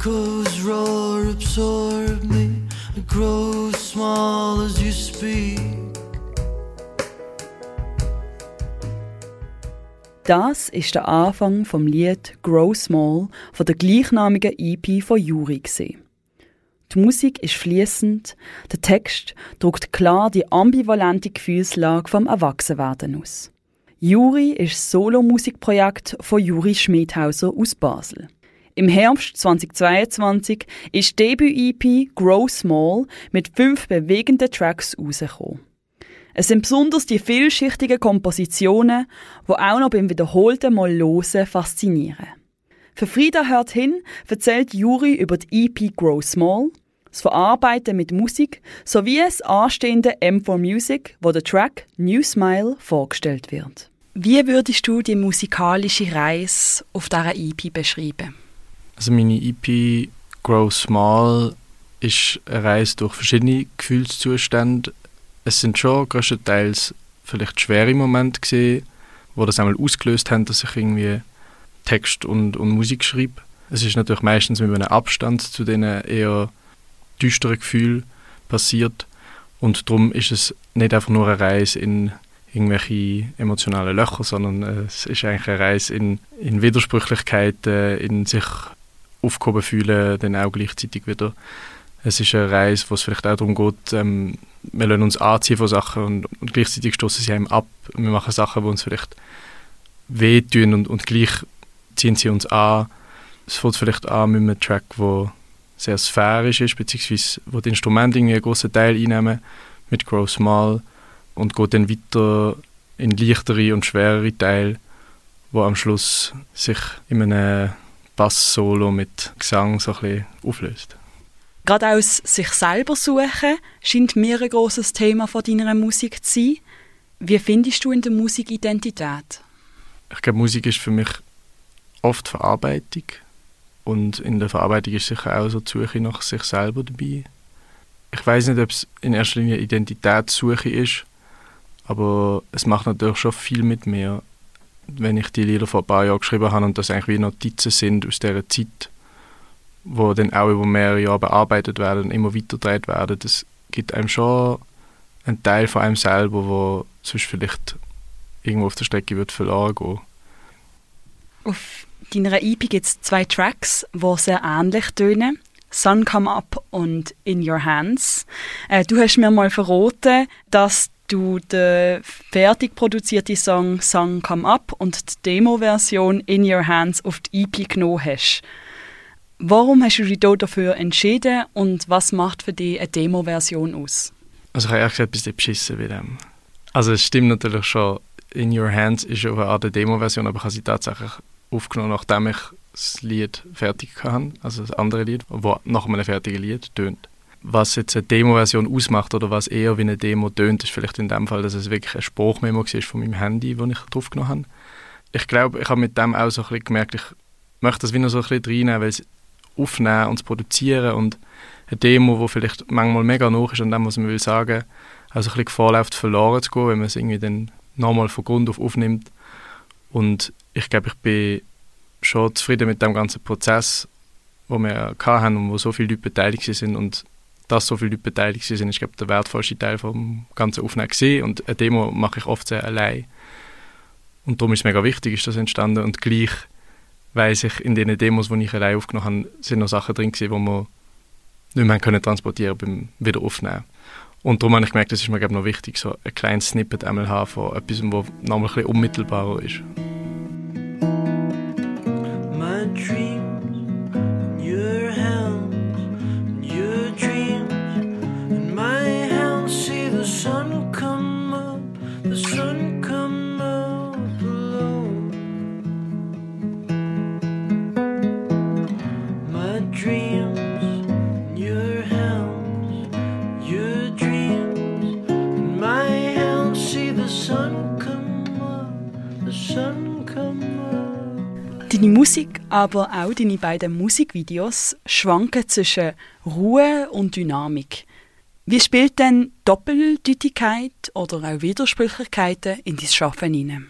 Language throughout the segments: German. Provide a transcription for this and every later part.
Echoes roar, absorb me. I grow small as you speak. Das ist der Anfang vom Lied Grow Small von der gleichnamigen EP von. Gewesen. Die Musik ist fließend, der Text drückt klar die ambivalente Gefühlslage vom Erwachsenwerden aus. Juri ist Solo-Musikprojekt von Juri Schmidhauser aus Basel. Im Herbst 2022 ist Debüt-EP Grow Small mit fünf bewegenden Tracks rausgekommen. Es sind besonders die vielschichtigen Kompositionen, die auch noch beim wiederholten Mal hören faszinieren. Für Frieda hört hin erzählt Juri über die EP Grow Small, das Verarbeiten mit Musik sowie das anstehende M4 Music, wo der Track New Smile vorgestellt wird. Wie würdest du die musikalische Reise auf dieser EP beschreiben? Also meine EP Grow Small ist eine Reise durch verschiedene Gefühlszustände. Es sind schon größtenteils vielleicht schwere Momente gesehen, wo das einmal ausgelöst haben, dass ich irgendwie Text und, und Musik schreibe. Es ist natürlich meistens mit einem Abstand zu diesen eher düsteren Gefühlen passiert und darum ist es nicht einfach nur eine Reise in irgendwelche emotionalen Löcher, sondern es ist eigentlich eine Reise in, in Widersprüchlichkeiten, in sich aufgehoben fühlen, dann auch gleichzeitig wieder. Es ist eine Reise, wo es vielleicht auch darum geht, ähm, wir lassen uns anziehen von Sachen und, und gleichzeitig stoßen sie einem ab. Wir machen Sachen, die uns vielleicht wehtun und, und gleich ziehen sie uns an. Es fängt vielleicht an mit einem Track, der sehr sphärisch ist, beziehungsweise wo die Instrumente irgendwie einen grossen Teil einnehmen, mit Grow Small und geht dann weiter in leichtere und schwerere Teile, wo am Schluss sich in einem Bass-Solo mit Gesang so ein bisschen auflöst. Gerade aus sich selber suchen scheint mir ein großes Thema von deiner Musik zu sein. Wie findest du in der Musik Identität? Ich glaube, Musik ist für mich oft Verarbeitung. Und in der Verarbeitung ist sicher auch so die Suche nach sich selber dabei. Ich weiß nicht, ob es in erster Linie Identitätssuche ist, aber es macht natürlich schon viel mit mir, wenn ich die Lieder vor ein paar Jahren geschrieben habe und das eigentlich wie Notizen sind aus dieser Zeit, wo dann auch über mehrere Jahre bearbeitet werden und immer weiter gedreht werden. Das gibt einem schon einen Teil von einem selber, wo sonst vielleicht irgendwo auf der Strecke wird verloren gehen. Auf deiner EP gibt es zwei Tracks, die sehr ähnlich tönen. Sun Come Up und In Your Hands. Äh, du hast mir mal verraten, dass du den fertig produzierten Song Sun Come Up und die Demo-Version In Your Hands auf die EP genommen hast. Warum hast du dich dafür entschieden und was macht für dich eine Demo-Version aus? Also ich habe ehrlich gesagt ein bisschen beschissen bei dem. Also es stimmt natürlich schon, In Your Hands ist auf eine Art Demo-Version, aber ich habe sie tatsächlich aufgenommen, nachdem ich das Lied fertig hatte, also das andere Lied, das nach einem fertigen Lied tönt. Was jetzt eine Demo-Version ausmacht oder was eher wie eine Demo tönt, ist vielleicht in dem Fall, dass es wirklich ein Spruchmemo war von meinem Handy, das ich draufgenommen habe. Ich glaube, ich habe mit dem auch so ein bisschen gemerkt, ich möchte das wieder so ein bisschen reinnehmen, weil es aufnehmen und produzieren und eine Demo, die vielleicht manchmal mega noch ist an dem, was man will sagen, also ein bisschen Gefahr läuft, verloren zu gehen, wenn man es irgendwie dann nochmal von Grund auf aufnimmt. Und ich glaube, ich bin schon zufrieden mit dem ganzen Prozess, wo wir hatten und wo so viele Leute beteiligt sind und dass so viele Leute beteiligt sind, ist glaube der wertvollste Teil vom ganzen Aufnehmen und eine Demo mache ich oft sehr allein und darum ist es mega wichtig, ist das entstanden und gleich weiß ich, in den Demos, die ich allein aufgenommen habe, sind noch Sachen drin gewesen, die wir nicht mehr können transportieren beim Wiederaufnehmen. Und darum habe ich gemerkt, das ist mir glaube noch wichtig, so ein kleines Snippet einmal haben von etwas, das nochmal ein bisschen unmittelbarer ist. Deine Musik, aber auch deine beiden Musikvideos schwanken zwischen Ruhe und Dynamik. Wie spielt denn Doppeldeutigkeit oder auch Widersprüchlichkeiten in dein Schaffen hinein?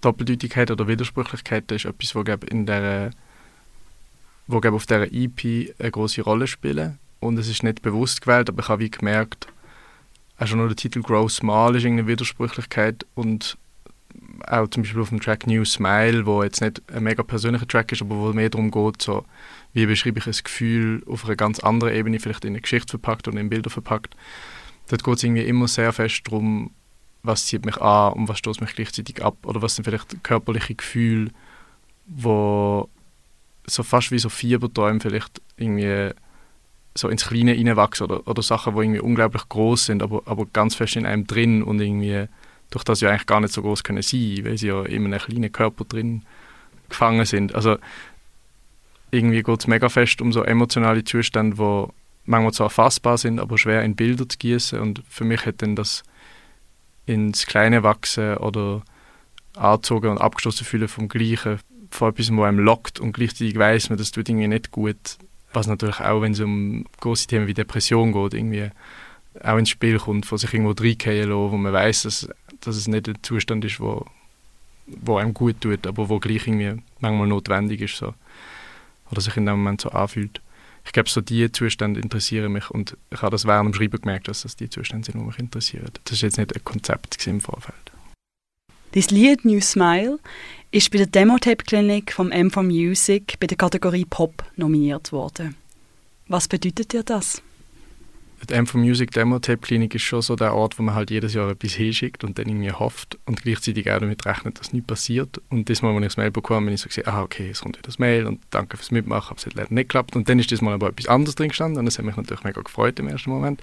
Doppeldeutigkeit oder Widersprüchlichkeit ist etwas, glaub, in der wo auf dieser EP eine große Rolle spielen und es ist nicht bewusst gewählt, aber ich habe wie gemerkt, also nur der Titel Grow Small ist eine Widersprüchlichkeit und auch zum Beispiel auf dem Track New Smile, wo jetzt nicht ein mega persönlicher Track ist, aber wo mehr darum geht, so, wie beschreibe ich ein Gefühl auf einer ganz anderen Ebene, vielleicht in eine Geschichte verpackt oder in Bilder verpackt. Dort geht es irgendwie immer sehr fest darum, was zieht mich an und was stoßt mich gleichzeitig ab oder was sind vielleicht körperliche Gefühle, wo so fast wie so Fieberträume vielleicht irgendwie so ins Kleine reinwachsen oder, oder Sachen, die irgendwie unglaublich groß sind, aber, aber ganz fest in einem drin und irgendwie durch das ja eigentlich gar nicht so groß können sein, weil sie ja in einem kleinen Körper drin gefangen sind. Also irgendwie geht es mega fest um so emotionale Zustände, die manchmal zwar fassbar sind, aber schwer in Bilder zu gießen und für mich hat dann das ins Kleine wachsen oder angezogen und abgeschlossen fühlen vom Gleichen, von etwas, wo einem lockt und gleichzeitig weiß man, das tut irgendwie nicht gut. Was natürlich auch, wenn es um große Themen wie Depression geht, irgendwie auch ins Spiel kommt, von sich irgendwo reingehen lassen, wo man weiß, dass, dass es nicht ein Zustand ist, wo, wo einem gut tut, aber wo gleich irgendwie manchmal notwendig ist. So. Oder sich in dem Moment so anfühlt. Ich glaube, so diese Zustände interessieren mich und ich habe das während dem Schreiben gemerkt, dass das die Zustände sind, die mich interessieren. Das ist jetzt nicht ein Konzept im Vorfeld. Dein Lied New Smile ist bei der Demotape-Klinik vom M4 Music bei der Kategorie Pop nominiert worden. Was bedeutet dir das? Die M4 Music Demo Tape Klinik ist schon so der Ort, wo man halt jedes Jahr etwas hinschickt und dann irgendwie hofft und gleichzeitig auch damit rechnet, dass nichts passiert. Und das Mal, als ich das Mail bekommen habe, ich so gesehen, ah, okay, es kommt wieder das Mail und danke fürs Mitmachen, aber es hat leider nicht geklappt. Und dann ist das Mal aber etwas anderes drin gestanden und das hat mich natürlich mega gefreut im ersten Moment,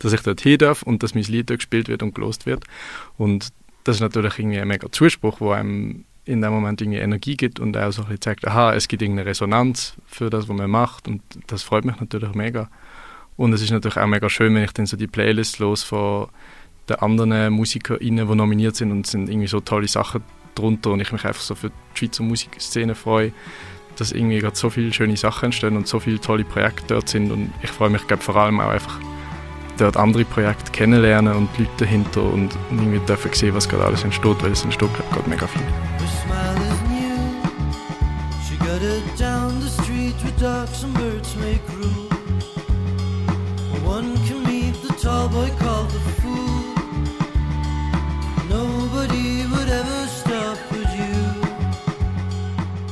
dass ich dort hin darf und dass mein Lied dort gespielt wird und gelost wird. Und das ist natürlich irgendwie ein mega Zuspruch, wo einem in dem Moment irgendwie Energie gibt und auch so ein bisschen zeigt, aha, es gibt irgendeine Resonanz für das, was man macht und das freut mich natürlich mega. Und es ist natürlich auch mega schön, wenn ich dann so die Playlist los von den anderen MusikerInnen, die nominiert sind und es sind irgendwie so tolle Sachen drunter und ich mich einfach so für die Schweizer Musikszene freue, dass irgendwie gerade so viele schöne Sachen entstehen und so viele tolle Projekte dort sind. Und ich freue mich glaube vor allem auch einfach dort andere Projekte kennenlernen und die Leute dahinter und irgendwie dürfen sehen, was gerade alles entsteht, weil es entsteht gerade mega viel. Her the tall boy called the fool. Nobody would ever stop with you.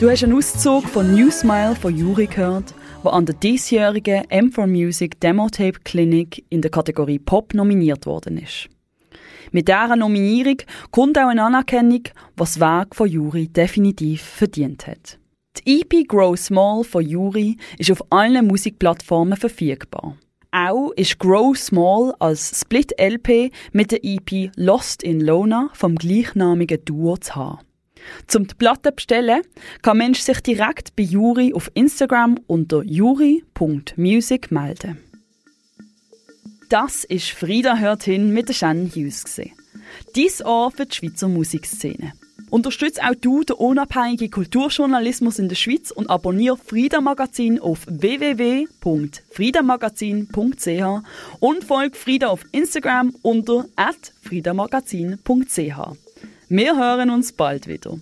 Du hast einen Auszug von New Smile von Juri gehört, wo an der diesjährigen M4 Music Demotape Clinic in der Kategorie Pop nominiert worden ist. Mit dieser Nominierung kommt auch eine Anerkennung, was das Werk von Juri definitiv verdient hat. Die EP Grow Small von Juri ist auf allen Musikplattformen verfügbar. Auch ist Grow Small als Split-LP mit der EP Lost in Lona vom gleichnamigen Duo zu haben. Zum die Platte bestellen kann Mensch sich direkt bei Juri auf Instagram unter juri.music melden. Das ist Frieda hört hin mit der Shannon Hughes. Dies Ohr für die Schweizer Musikszene. Unterstütze auch du den unabhängigen Kulturjournalismus in der Schweiz und abonniere Frieda Magazin auf www.friedamagazin.ch und folge Frieda auf Instagram unter @friedamagazin.ch. Wir hören uns bald wieder.